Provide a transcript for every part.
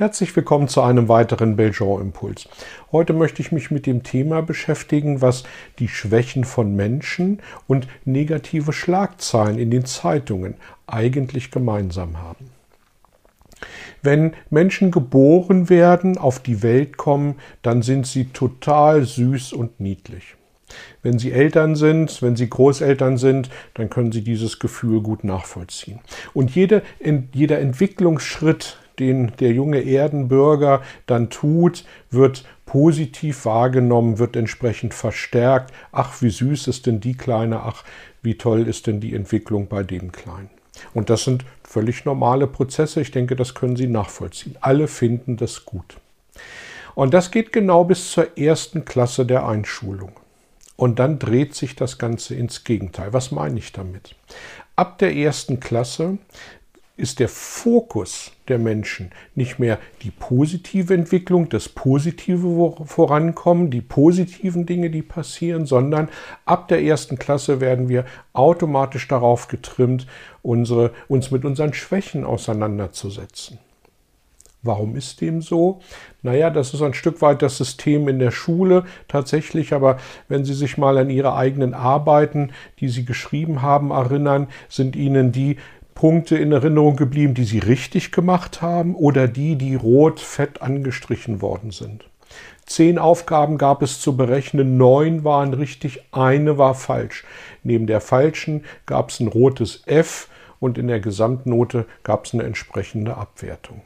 Herzlich willkommen zu einem weiteren Belgian Impuls. Heute möchte ich mich mit dem Thema beschäftigen, was die Schwächen von Menschen und negative Schlagzeilen in den Zeitungen eigentlich gemeinsam haben. Wenn Menschen geboren werden, auf die Welt kommen, dann sind sie total süß und niedlich. Wenn Sie Eltern sind, wenn Sie Großeltern sind, dann können Sie dieses Gefühl gut nachvollziehen. Und jede, jeder Entwicklungsschritt, den der junge Erdenbürger dann tut, wird positiv wahrgenommen, wird entsprechend verstärkt. Ach, wie süß ist denn die Kleine, ach, wie toll ist denn die Entwicklung bei dem Kleinen. Und das sind völlig normale Prozesse. Ich denke, das können Sie nachvollziehen. Alle finden das gut. Und das geht genau bis zur ersten Klasse der Einschulung. Und dann dreht sich das Ganze ins Gegenteil. Was meine ich damit? Ab der ersten Klasse ist der Fokus der Menschen nicht mehr die positive Entwicklung, das positive Vorankommen, die positiven Dinge, die passieren, sondern ab der ersten Klasse werden wir automatisch darauf getrimmt, unsere, uns mit unseren Schwächen auseinanderzusetzen. Warum ist dem so? Naja, das ist ein Stück weit das System in der Schule tatsächlich, aber wenn Sie sich mal an Ihre eigenen Arbeiten, die Sie geschrieben haben, erinnern, sind Ihnen die Punkte in Erinnerung geblieben, die Sie richtig gemacht haben oder die, die rot fett angestrichen worden sind. Zehn Aufgaben gab es zu berechnen, neun waren richtig, eine war falsch. Neben der falschen gab es ein rotes F und in der Gesamtnote gab es eine entsprechende Abwertung.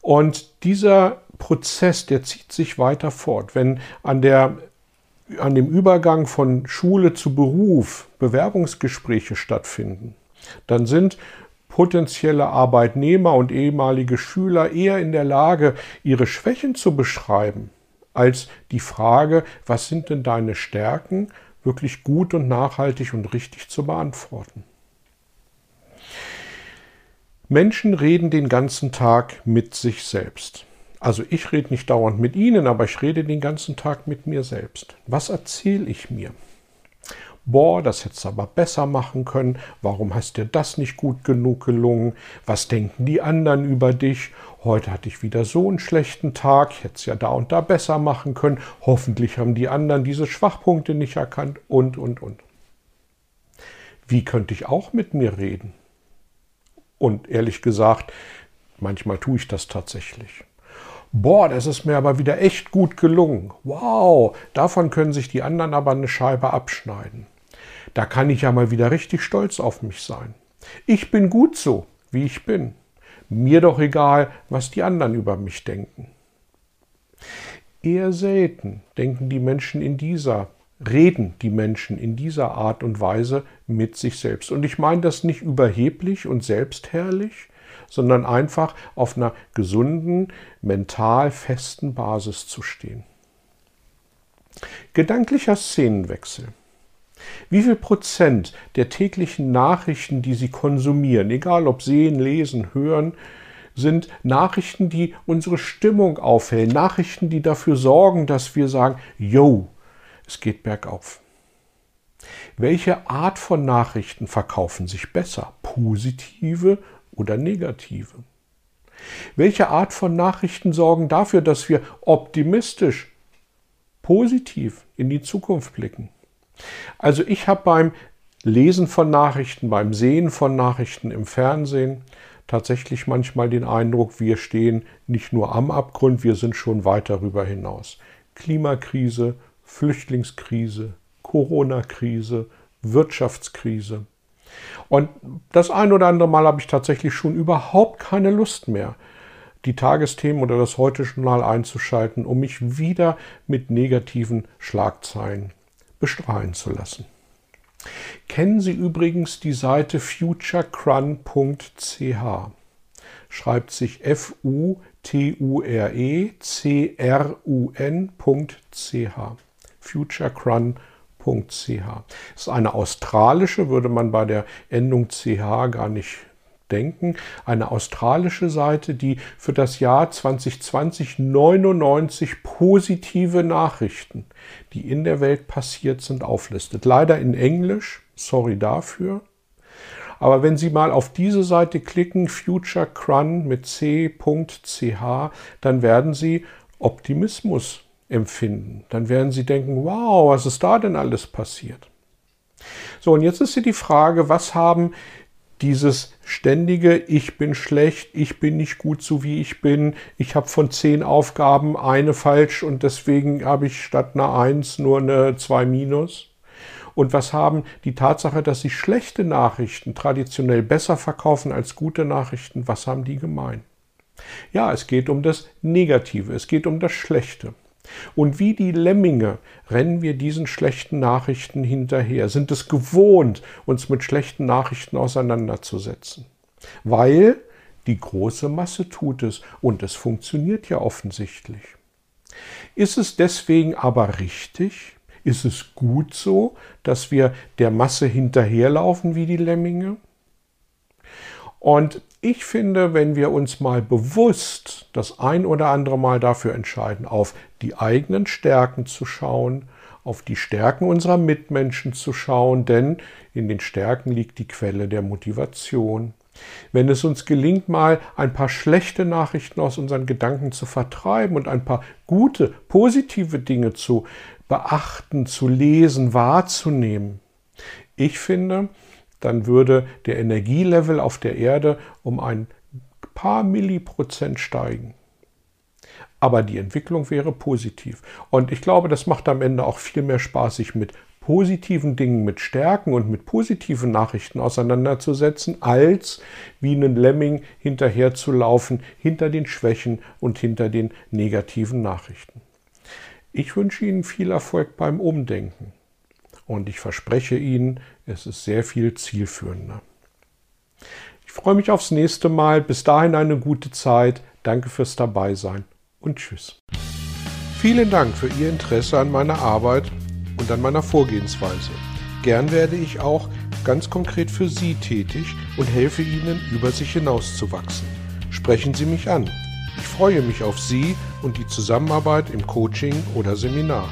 Und dieser Prozess, der zieht sich weiter fort. Wenn an der an dem Übergang von Schule zu Beruf Bewerbungsgespräche stattfinden, dann sind potenzielle Arbeitnehmer und ehemalige Schüler eher in der Lage, ihre Schwächen zu beschreiben, als die Frage, was sind denn deine Stärken, wirklich gut und nachhaltig und richtig zu beantworten. Menschen reden den ganzen Tag mit sich selbst. Also ich rede nicht dauernd mit Ihnen, aber ich rede den ganzen Tag mit mir selbst. Was erzähle ich mir? Boah, das hättest du aber besser machen können, warum hast dir das nicht gut genug gelungen, was denken die anderen über dich, heute hatte ich wieder so einen schlechten Tag, ich hätte es ja da und da besser machen können, hoffentlich haben die anderen diese Schwachpunkte nicht erkannt und, und, und. Wie könnte ich auch mit mir reden? Und ehrlich gesagt, manchmal tue ich das tatsächlich. Boah, das ist mir aber wieder echt gut gelungen. Wow, davon können sich die anderen aber eine Scheibe abschneiden. Da kann ich ja mal wieder richtig stolz auf mich sein. Ich bin gut so, wie ich bin. Mir doch egal, was die anderen über mich denken. Eher selten denken die Menschen in dieser, reden die Menschen in dieser Art und Weise mit sich selbst. Und ich meine das nicht überheblich und selbstherrlich, sondern einfach auf einer gesunden, mental festen Basis zu stehen. Gedanklicher Szenenwechsel. Wie viel Prozent der täglichen Nachrichten, die Sie konsumieren, egal ob sehen, lesen, hören, sind Nachrichten, die unsere Stimmung aufhellen, Nachrichten, die dafür sorgen, dass wir sagen, yo, es geht bergauf. Welche Art von Nachrichten verkaufen sich besser, positive oder negative? Welche Art von Nachrichten sorgen dafür, dass wir optimistisch, positiv in die Zukunft blicken? Also ich habe beim Lesen von Nachrichten, beim Sehen von Nachrichten im Fernsehen tatsächlich manchmal den Eindruck, wir stehen nicht nur am Abgrund, wir sind schon weit darüber hinaus. Klimakrise, Flüchtlingskrise, Corona-Krise, Wirtschaftskrise. Und das ein oder andere Mal habe ich tatsächlich schon überhaupt keine Lust mehr, die Tagesthemen oder das Heute-Journal einzuschalten, um mich wieder mit negativen Schlagzeilen bestrahlen zu lassen. Kennen Sie übrigens die Seite futurecrun.ch? schreibt sich F-U-T-U-R-E-C-R-U-N.ch. futurecrun.ch. Ist eine australische, würde man bei der Endung CH gar nicht denken, eine australische Seite, die für das Jahr 2020 99 positive Nachrichten, die in der Welt passiert sind, auflistet. Leider in Englisch, sorry dafür. Aber wenn Sie mal auf diese Seite klicken, Future Crun mit c.ch, dann werden Sie Optimismus empfinden. Dann werden Sie denken, wow, was ist da denn alles passiert? So, und jetzt ist hier die Frage, was haben dieses ständige Ich bin schlecht, ich bin nicht gut so wie ich bin, ich habe von zehn Aufgaben eine falsch und deswegen habe ich statt einer Eins nur eine zwei minus. Und was haben die Tatsache, dass sich schlechte Nachrichten traditionell besser verkaufen als gute Nachrichten, was haben die gemein? Ja, es geht um das Negative, es geht um das Schlechte. Und wie die Lemminge rennen wir diesen schlechten Nachrichten hinterher, sind es gewohnt, uns mit schlechten Nachrichten auseinanderzusetzen. Weil die große Masse tut es und es funktioniert ja offensichtlich. Ist es deswegen aber richtig? Ist es gut so, dass wir der Masse hinterherlaufen wie die Lemminge? Und ich finde, wenn wir uns mal bewusst das ein oder andere Mal dafür entscheiden, auf die eigenen Stärken zu schauen, auf die Stärken unserer Mitmenschen zu schauen, denn in den Stärken liegt die Quelle der Motivation. Wenn es uns gelingt, mal ein paar schlechte Nachrichten aus unseren Gedanken zu vertreiben und ein paar gute, positive Dinge zu beachten, zu lesen, wahrzunehmen, ich finde, dann würde der Energielevel auf der Erde um ein paar Milliprozent steigen. Aber die Entwicklung wäre positiv. Und ich glaube, das macht am Ende auch viel mehr Spaß, sich mit positiven Dingen, mit Stärken und mit positiven Nachrichten auseinanderzusetzen, als wie einen Lemming hinterherzulaufen hinter den Schwächen und hinter den negativen Nachrichten. Ich wünsche Ihnen viel Erfolg beim Umdenken. Und ich verspreche Ihnen, es ist sehr viel zielführender. Ich freue mich aufs nächste Mal. Bis dahin eine gute Zeit. Danke fürs Dabeisein und tschüss. Vielen Dank für Ihr Interesse an meiner Arbeit und an meiner Vorgehensweise. Gern werde ich auch ganz konkret für Sie tätig und helfe Ihnen, über sich hinauszuwachsen. Sprechen Sie mich an. Ich freue mich auf Sie und die Zusammenarbeit im Coaching oder Seminar.